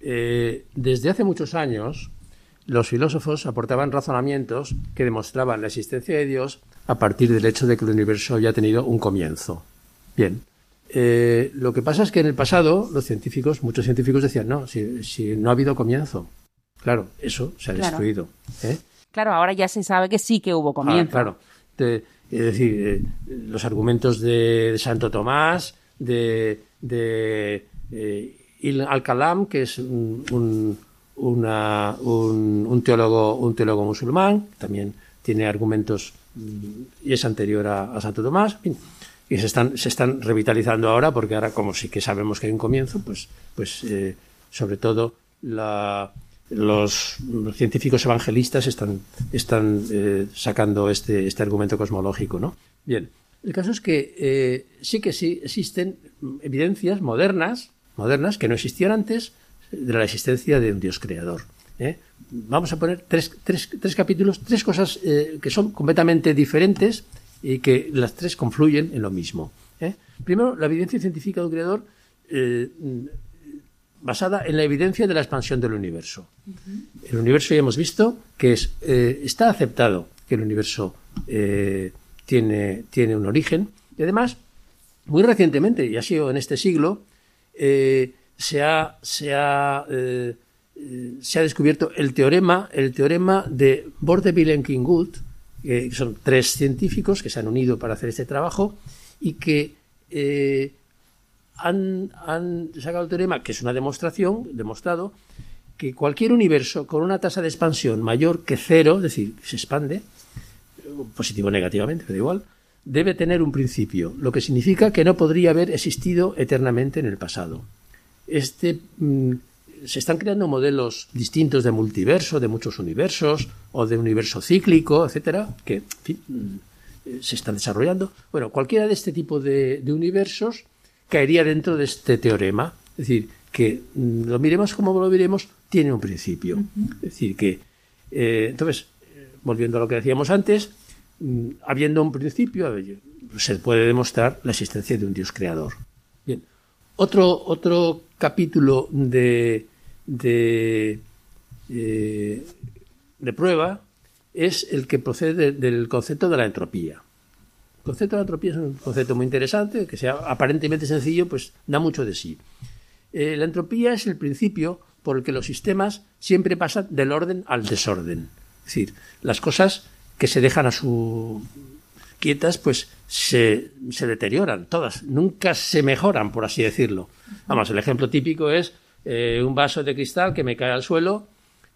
Eh, desde hace muchos años, los filósofos aportaban razonamientos que demostraban la existencia de Dios a partir del hecho de que el universo había tenido un comienzo. Bien. Eh, lo que pasa es que en el pasado los científicos, muchos científicos decían, no, si, si no ha habido comienzo. Claro, eso se ha destruido. ¿eh? Claro, ahora ya se sabe que sí que hubo comienzo. claro. es decir, eh, los argumentos de, Santo Tomás, de, de Il Al-Kalam, que es un, un, teólogo, un teólogo musulmán, también tiene argumentos mm, y es anterior a, Santo Tomás, y se están, se están revitalizando ahora porque ahora como sí que sabemos que hay un comienzo, pues, pues sobre todo la, los, científicos evangelistas están, están eh, sacando este, este argumento cosmológico, ¿no? Bien, el caso es que eh, sí que sí existen evidencias modernas, modernas que no existían antes de la existencia de un Dios creador. ¿eh? Vamos a poner tres, tres, tres capítulos, tres cosas que son completamente diferentes y que las tres confluyen en lo mismo. Primero, la evidencia científica de un creador basada en la evidencia de la expansión del universo. El universo ya hemos visto que es, eh, está aceptado que el universo eh, tiene, tiene un origen y además, muy recientemente, y ha sido en este siglo, eh, se, ha, se, ha, se ha descubierto el teorema, el teorema de Bordeville-Kingwood, que son tres científicos que se han unido para hacer este trabajo y que han, sacado el teorema, que es una demostración, demostrado, que cualquier universo con una tasa de expansión mayor que cero, es decir, se expande, positivo o negativamente, pero igual, debe tener un principio, lo que significa que no podría haber existido eternamente en el pasado. Este, mm, se están creando modelos distintos de multiverso, de muchos universos, o de universo cíclico, etcétera, que mm, se están desarrollando. Bueno, cualquiera de este tipo de universos caería dentro de este teorema. Es decir, que mm, lo miremos como lo miremos, tiene un principio. Es decir, que eh, entonces volviendo a lo que decíamos antes, habiendo un principio, se puede demostrar la existencia de un Dios creador. Otro, otro capítulo de, de, eh, de prueba es el que procede del concepto de la entropía. El concepto de la entropía es un concepto muy interesante, que sea aparentemente sencillo, pues da mucho de sí. Eh, la entropía es el principio por el que los sistemas siempre pasan del orden al desorden. Es decir, las cosas que se dejan a su quietas, pues se, se deterioran todas, nunca se mejoran, por así decirlo. Vamos, el ejemplo típico es eh, un vaso de cristal que me cae al suelo,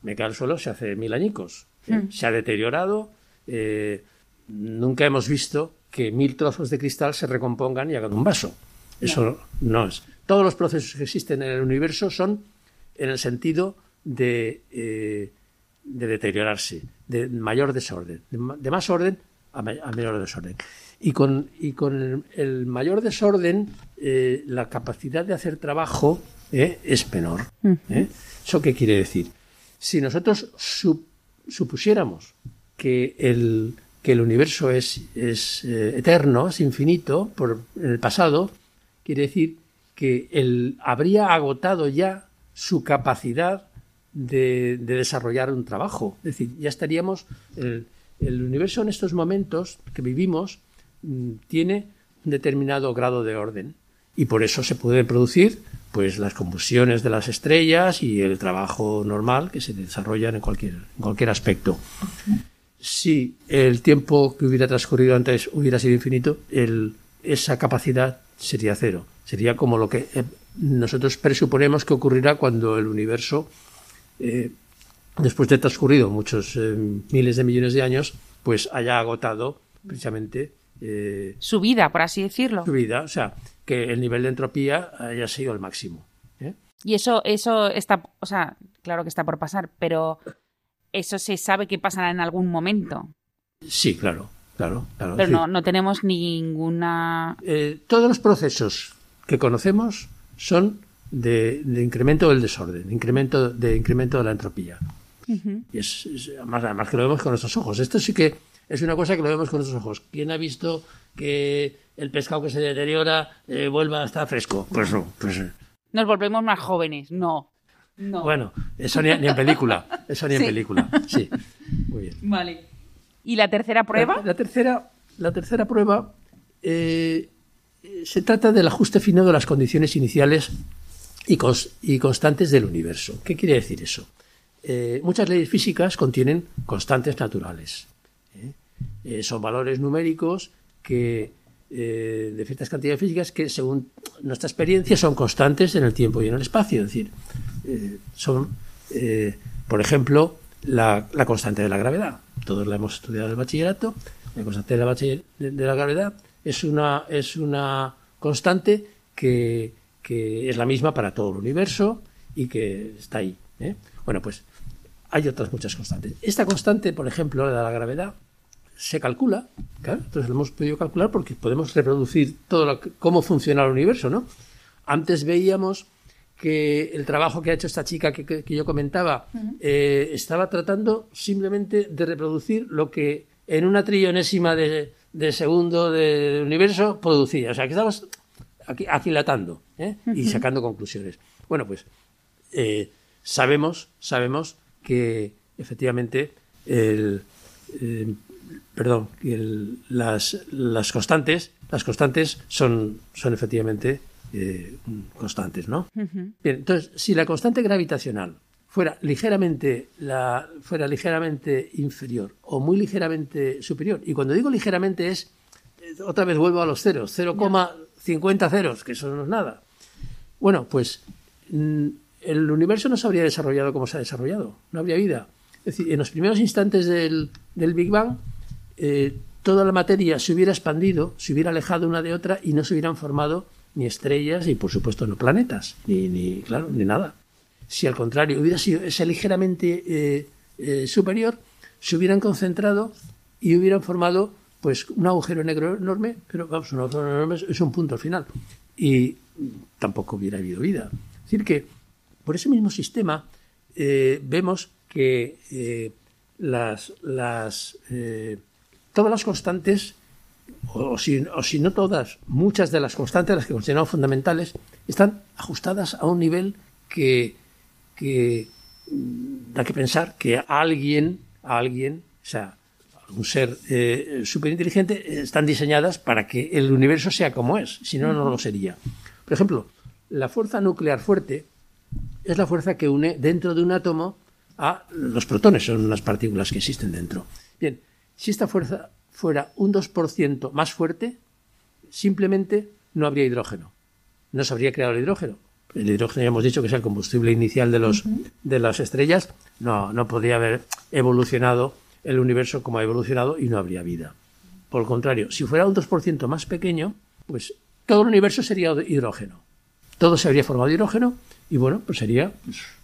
me cae al suelo, se hace mil añicos. Hmm. Se ha deteriorado, eh, nunca hemos visto que mil trozos de cristal se recompongan y hagan un vaso. Eso no, es. Todos los procesos que existen en el universo son en el sentido de, eh, de deteriorarse, de mayor desorden, de, más orden a, menor desorden. Y con, y con el, mayor desorden, eh, la capacidad de hacer trabajo eh, es menor. ¿Eso qué quiere decir? Si nosotros supusiéramos que el, que el universo es, es eterno, es infinito, por en el pasado, quiere decir que él habría agotado ya su capacidad de, desarrollar un trabajo. Es decir, ya estaríamos. El, universo en estos momentos que vivimos mm, tiene un determinado grado de orden y por eso se puede producir pues las combustiones de las estrellas y el trabajo normal que se desarrolla en cualquier, en cualquier aspecto. Si el tiempo que hubiera transcurrido antes hubiera sido infinito, el, esa capacidad sería cero. Sería como lo que eh, nosotros presuponemos que ocurrirá cuando el universo, eh, después de transcurrido muchos eh, miles de millones de años, pues haya agotado precisamente su vida, por así decirlo. Su vida, o sea, que el nivel de entropía haya sido el máximo. Y eso, eso está, o sea, claro que está por pasar, pero eso se sabe que pasará en algún momento. Sí, claro. Claro, claro. Pero no, no tenemos ninguna. Eh, todos los procesos que conocemos son de, incremento del desorden, de incremento, de incremento de la entropía. Y es, además, que lo vemos con nuestros ojos. Esto sí que es una cosa que lo vemos con nuestros ojos. ¿Quién ha visto que el pescado que se deteriora eh, vuelva a estar fresco? Pues no. Pues, Nos volvemos más jóvenes. No. no. Bueno, eso ni, en película. Eso ni en película. Sí. Muy bien. Vale. ¿Y la tercera prueba? La, tercera, la tercera prueba eh, se trata del ajuste fino de las condiciones iniciales y, y constantes del universo. ¿Qué quiere decir eso? Eh, muchas leyes físicas contienen constantes naturales. ¿eh? son valores numéricos que de ciertas cantidades físicas que, según nuestra experiencia, son constantes en el tiempo y en el espacio. Es decir, son, por ejemplo, la, constante de la gravedad. Todos la hemos estudiado en el bachillerato. La constante de la, de la gravedad es una, es una constante que, es la misma para todo el universo y que está ahí. ¿eh? Bueno, pues hay otras muchas constantes. Esta constante, por ejemplo, la de la gravedad, se calcula, entonces lo hemos podido calcular porque podemos reproducir todo cómo funciona el universo, ¿no? Antes veíamos que el trabajo que ha hecho esta chica que, yo comentaba eh, estaba tratando simplemente de reproducir lo que en una trillonésima de, segundo del universo producía. O sea, que estamos aquí, aquilatando ¿eh? y sacando conclusiones. Bueno, pues eh, sabemos, sabemos que efectivamente el, perdón, las, las constantes, las constantes son, son efectivamente eh, constantes, ¿no? Bien, entonces, si la constante gravitacional fuera ligeramente, la, fuera ligeramente inferior o muy ligeramente superior, y cuando digo ligeramente es, eh, otra vez vuelvo a los ceros, 0,50 ceros, que eso no es nada. Bueno, pues mm, el universo no se habría desarrollado como se ha desarrollado, no habría vida. Es decir, en los primeros instantes del, Big Bang, eh, toda la materia se hubiera expandido, se hubiera alejado una de otra y no se hubieran formado ni estrellas y por supuesto no planetas, ni, ni claro, ni nada. Si al contrario hubiera sido ese ligeramente eh, eh, superior, se hubieran concentrado y hubieran formado pues un agujero negro enorme, pero vamos, un agujero enorme es un punto al final. Y tampoco hubiera habido vida. Es decir, que por ese mismo sistema eh, vemos que las, las, eh, todas las constantes, o si, o si no todas, muchas de las constantes, las que consideramos fundamentales, están ajustadas a un nivel que, que mm, da que pensar que alguien, alguien, o sea, un ser eh, superinteligente, eh, están diseñadas para que el universo sea como es, si no, no lo sería. Por ejemplo, la fuerza nuclear fuerte es la fuerza que une dentro de un átomo a los protones, son las partículas que existen dentro. Bien, si esta fuerza fuera un 2% más fuerte, simplemente no habría hidrógeno. No se habría creado el hidrógeno. El hidrógeno ya hemos dicho que es el combustible inicial de, los, de las estrellas. No, no podría haber evolucionado el universo como ha evolucionado y no habría vida. Por el contrario, si fuera un 2% más pequeño, pues todo el universo sería hidrógeno. Todo se habría formado de hidrógeno y bueno, pues sería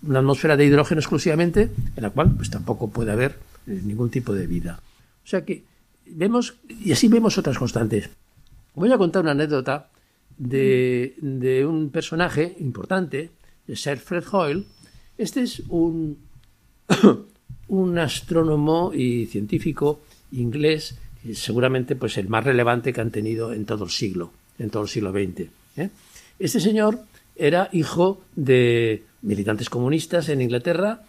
una atmósfera de hidrógeno exclusivamente en la cual pues tampoco puede haber eh, ningún tipo de vida. O sea que vemos, y así vemos otras constantes. Voy a contar una anécdota de, de un personaje importante, de Sir Fred Hoyle. Este es un, un astrónomo y científico inglés, seguramente pues el más relevante que han tenido en todo el siglo, en todo el siglo XX. ¿eh? Este señor era hijo de militantes comunistas en Inglaterra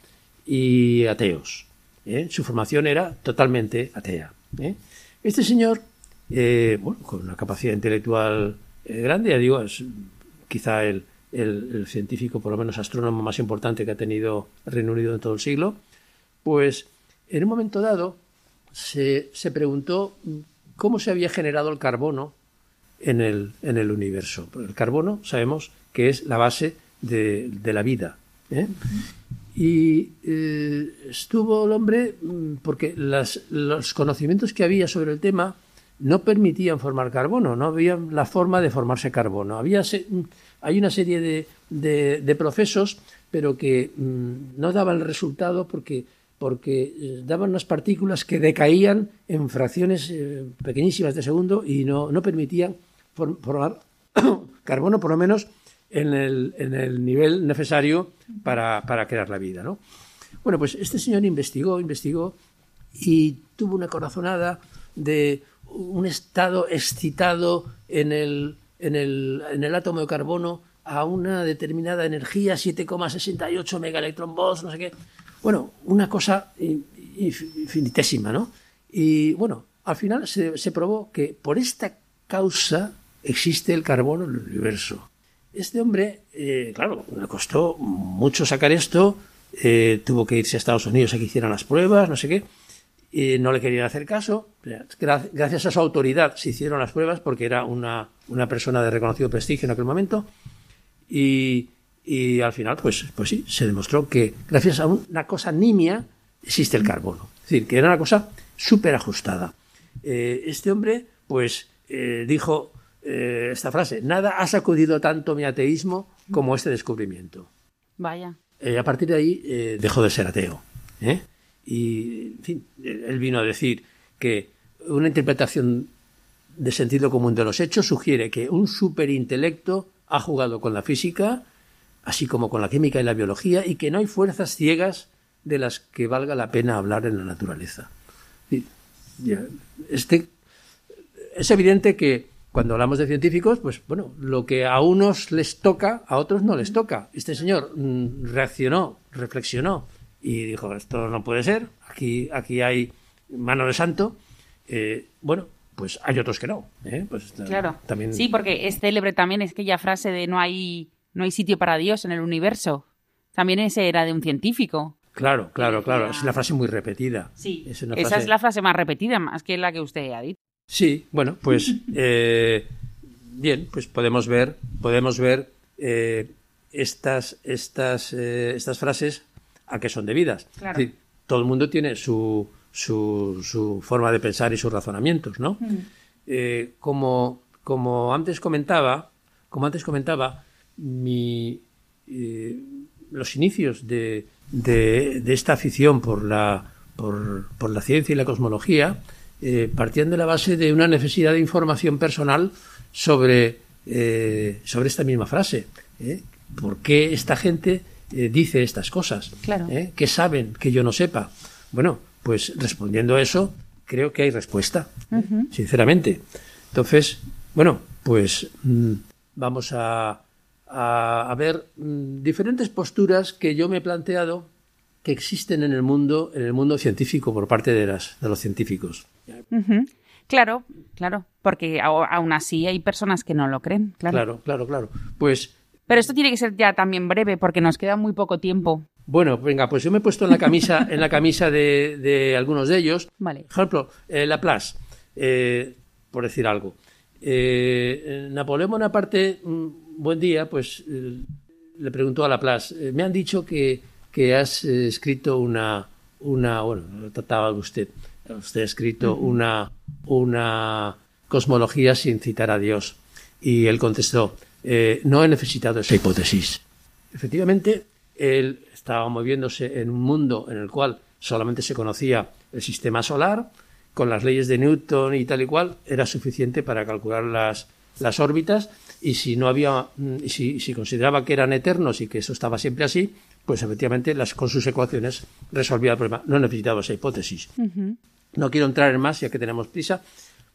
y ateos. ¿eh? Su formación era totalmente atea. ¿eh? Este señor, bueno, con una capacidad intelectual grande, digo, es quizá el, el, científico, por lo menos astrónomo más importante que ha tenido Reino Unido en todo el siglo, pues en un momento dado se, se preguntó cómo se había generado el carbono en el, en el universo. El carbono sabemos que es la base de, la vida. ¿eh? Y eh, estuvo el hombre mm, porque los conocimientos que había sobre el tema no permitían formar carbono, no había la forma de formarse carbono. Había hay una serie de, de, procesos, pero que mm, no daban el resultado porque porque eh, daban unas partículas que decaían en fracciones pequeñísimas de segundo y no, permitían formar carbono, por lo menos en el, en el nivel necesario para, crear la vida. ¿no? Bueno, pues este señor investigó, investigó y tuvo una corazonada de un estado excitado en el, en el, en el átomo de carbono a una determinada energía, 7,68 megaelectronvolts, no sé qué. Bueno, una cosa infinitésima, ¿no? Y bueno, al final se, probó que por esta causa existe el carbono en el universo. Este hombre, eh, claro, le costó mucho sacar esto, eh, tuvo que irse a Estados Unidos a que hicieran las pruebas, no sé qué, y no le querían hacer caso. Gracias a su autoridad se hicieron las pruebas porque era una, una persona de reconocido prestigio en aquel momento. Y, y al final, pues, pues sí, se demostró que gracias a una cosa nimia existe el carbono. Es decir, que era una cosa súper ajustada. Eh, este hombre, pues, eh, dijo eh, esta frase, nada ha sacudido tanto mi ateísmo como este descubrimiento. Vaya. a partir de ahí dejó de ser ateo. Y, en fin, él vino a decir que una interpretación de sentido común de los hechos sugiere que un superintelecto ha jugado con la física, así como con la química y la biología, y que no hay fuerzas ciegas de las que valga la pena hablar en la naturaleza. Este, es evidente que cuando hablamos de científicos, pues bueno, lo que a unos les toca, a otros no les toca. Este señor mm, reaccionó, reflexionó y dijo, esto no puede ser, aquí, aquí hay mano de santo. Eh, bueno, pues hay otros que no. ¿eh? Pues, claro. También... Sí, porque es célebre también es aquella frase de no hay no hay sitio para Dios en el universo. También ese era de un científico. Claro, claro, claro. Es una frase muy repetida. Sí, esa es la frase más repetida, más que la que usted ha dicho. Sí, bueno, pues eh, bien, pues podemos ver, podemos ver eh, estas, estas, eh, estas frases a qué son debidas. Claro. todo el mundo tiene su, su, su, forma de pensar y sus razonamientos, ¿no? Mm. como, como antes comentaba, como antes comentaba, mi, los inicios de, de, esta afición por la, por, por, la ciencia y la cosmología eh, partían de la base de una necesidad de información personal sobre, eh, sobre esta misma frase. ¿Por qué esta gente dice estas cosas? Claro. ¿Qué saben que yo no sepa? Bueno, pues respondiendo a eso, creo que hay respuesta, sinceramente. Entonces, bueno, pues mm, vamos a, a, ver mm, diferentes posturas que yo me he planteado que existen en el mundo, en el mundo científico por parte de, las, de los científicos. Claro, claro, porque aún así hay personas que no lo creen, claro. Claro, claro, claro. Pues pero esto tiene que ser ya también breve porque nos queda muy poco tiempo. Bueno, venga, pues yo me he puesto en la camisa, en la camisa de, algunos de ellos. Vale. Por ejemplo, eh, Laplace, eh, por decir algo. Eh, Napoleón Bonaparte, buen día, pues eh, le preguntó a Laplace, me han dicho que, que has escrito una, una, bueno, lo trataba usted, usted ha escrito una, una cosmología sin citar a Dios. Y él contestó, eh, no he necesitado esa hipótesis. Efectivamente, él estaba moviéndose en un mundo en el cual solamente se conocía el sistema solar, con las leyes de Newton y tal y cual, era suficiente para calcular las, las órbitas y si no había, mm, si, si, consideraba que eran eternos y que eso estaba siempre así, pues efectivamente las, con sus ecuaciones resolvía el problema. No necesitaba esa hipótesis. No quiero entrar en más ya que tenemos prisa,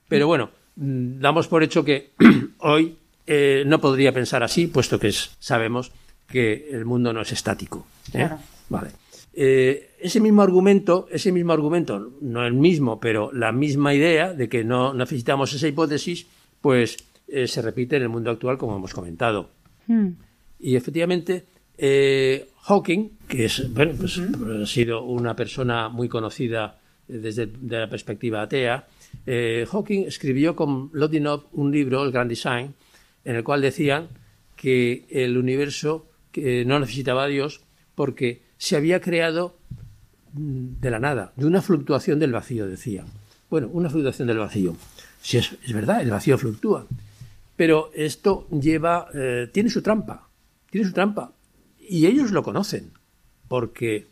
pero bueno, mm, damos por hecho que hoy eh, no podría pensar así, puesto que sabemos que el mundo no es estático. ¿eh? Vale. Eh, ese mismo argumento, ese mismo argumento, no el mismo, pero la misma idea de que no necesitamos esa hipótesis, pues se repite en el mundo actual, como hemos comentado. Hmm. Y efectivamente, Hawking, que es, bueno, pues, ha sido una persona muy conocida desde la perspectiva atea, Hawking escribió con Lodinov un libro, El Grand Design, en el cual decían que el universo no necesitaba a Dios porque se había creado mm, de la nada, de una fluctuación del vacío, decían. Bueno, una fluctuación del vacío. Si es, verdad, el vacío fluctúa. Pero esto lleva, eh, tiene su trampa, tiene su trampa. Y ellos lo conocen, porque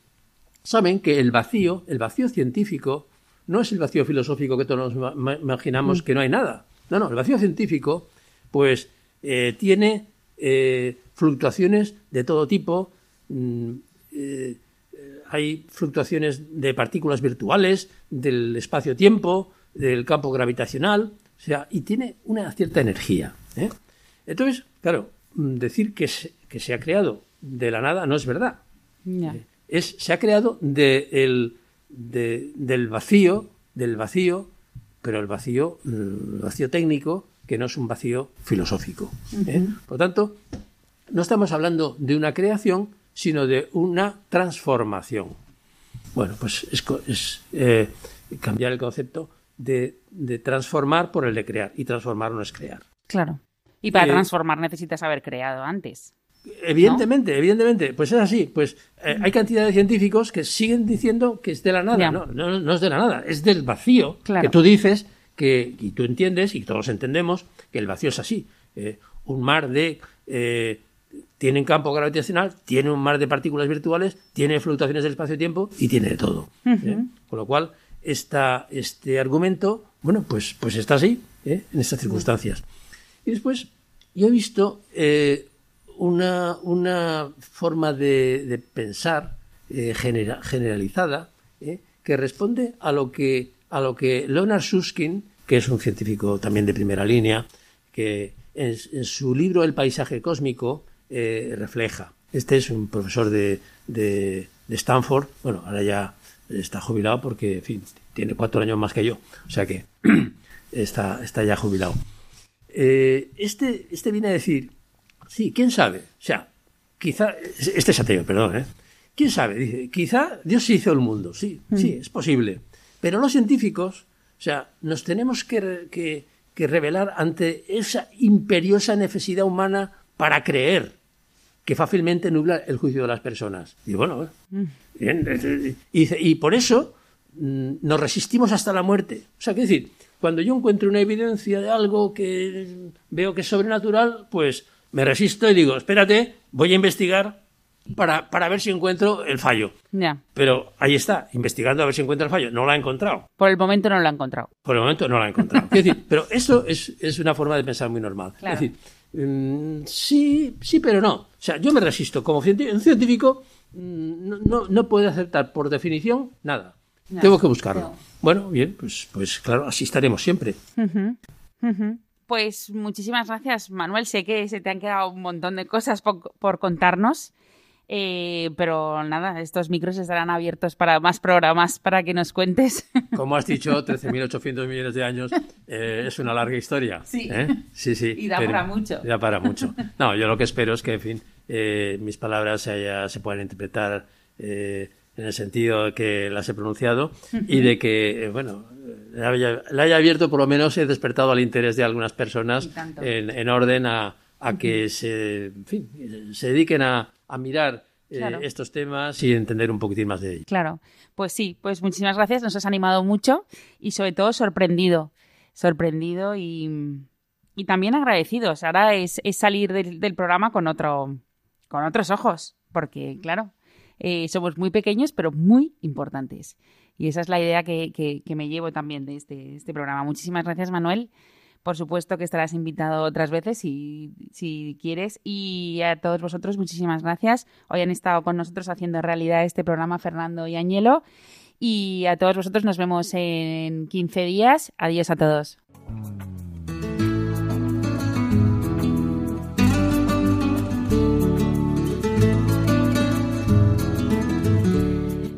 saben que el vacío, el vacío científico, no es el vacío filosófico que todos nos imaginamos mm. que no hay nada. No, no, el vacío científico, pues eh, tiene eh, fluctuaciones de todo tipo. Mm, eh, hay fluctuaciones de partículas virtuales, del espacio-tiempo, del campo gravitacional, o sea, y tiene una cierta energía. Entonces, claro, mm, decir que se, que se ha creado de la nada no es verdad. Es, se ha creado de el, del vacío, del vacío, pero el vacío, el vacío técnico, que no es un vacío filosófico. ¿eh? Por tanto, no estamos hablando de una creación, sino de una transformación. Bueno, pues es, eh, cambiar el concepto de, transformar por el de crear. Y transformar no es crear. Claro. Y para eh, transformar necesitas haber creado antes. Evidentemente, evidentemente, pues es así. Pues hay cantidad de científicos que siguen diciendo que es de la nada. No, no, es de la nada, es del vacío que tú dices que, y tú entiendes, y todos entendemos, que el vacío es así. Eh, un mar de... Eh, tiene un campo gravitacional, tiene un mar de partículas virtuales, tiene fluctuaciones del espacio-tiempo y tiene de todo. ¿eh? Con lo cual, esta, este argumento, bueno, pues, pues está así, en estas circunstancias. Y después, yo he visto una, una, forma de, pensar generalizada que responde a lo que a lo que Leonard Susskind, que es un científico también de primera línea, que en, su libro El paisaje cósmico eh, refleja. Este es un profesor de, de, Stanford, bueno, ahora ya está jubilado porque, en fin, tiene cuatro años más que yo, o sea que está, está ya jubilado. Eh, este, este viene a decir, sí, ¿quién sabe? O sea, quizá, este es ateo, perdón, ¿eh? ¿Quién sabe? Dice, quizá Dios hizo el mundo, sí, sí, mm. es posible. Pero los científicos, o sea, nos tenemos que, revelar ante esa imperiosa necesidad humana para creer que fácilmente nubla el juicio de las personas. Y bueno, mm. y, por eso mm, nos resistimos hasta la muerte. O sea, que decir, cuando yo encuentro una evidencia de algo que veo que es sobrenatural, pues me resisto y digo, espérate, voy a investigar para, para ver si encuentro el fallo. Ya. Pero ahí está, investigando a ver si encuentra el fallo. No lo ha encontrado. Por el momento no lo ha encontrado. Por el momento no lo ha encontrado. decir, pero eso es, es, una forma de pensar muy normal. Es decir, mm, sí, sí, pero no. O sea, yo me resisto. Como científico, un científico mm, no, no, puede aceptar por definición nada. Tengo que buscarlo. Bueno, bien, pues, pues claro, así estaremos siempre. Pues muchísimas gracias, Manuel. Sé que se te han quedado un montón de cosas por, contarnos. Eh, pero nada, estos micros estarán abiertos para más programas para que nos cuentes. Como has dicho, 13.800 millones de años eh, es una larga historia. Sí, ¿eh? sí, sí. Y da para mucho. Da para mucho. No, yo lo que espero es que, en fin, mis palabras se, se puedan interpretar en el sentido que las he pronunciado y de que, eh, bueno, la haya, abierto, por lo menos he despertado el interés de algunas personas en, orden a, que se, en fin, se dediquen a, mirar eh, estos temas y entender un poquitín más de ellos. Claro, pues sí, pues muchísimas gracias, nos has animado mucho y sobre todo sorprendido, sorprendido y, y también agradecidos. Ahora es, es salir del, del programa con otro, con otros ojos, porque claro, eh, somos muy pequeños, pero muy importantes. Y esa es la idea que, me llevo también de este, este, programa. Muchísimas gracias, Manuel. Por supuesto que estarás invitado otras veces si, si quieres. Y a todos vosotros, muchísimas gracias. Hoy han estado con nosotros haciendo realidad este programa Fernando y Añelo. Y a todos vosotros nos vemos en 15 días. Adiós a todos.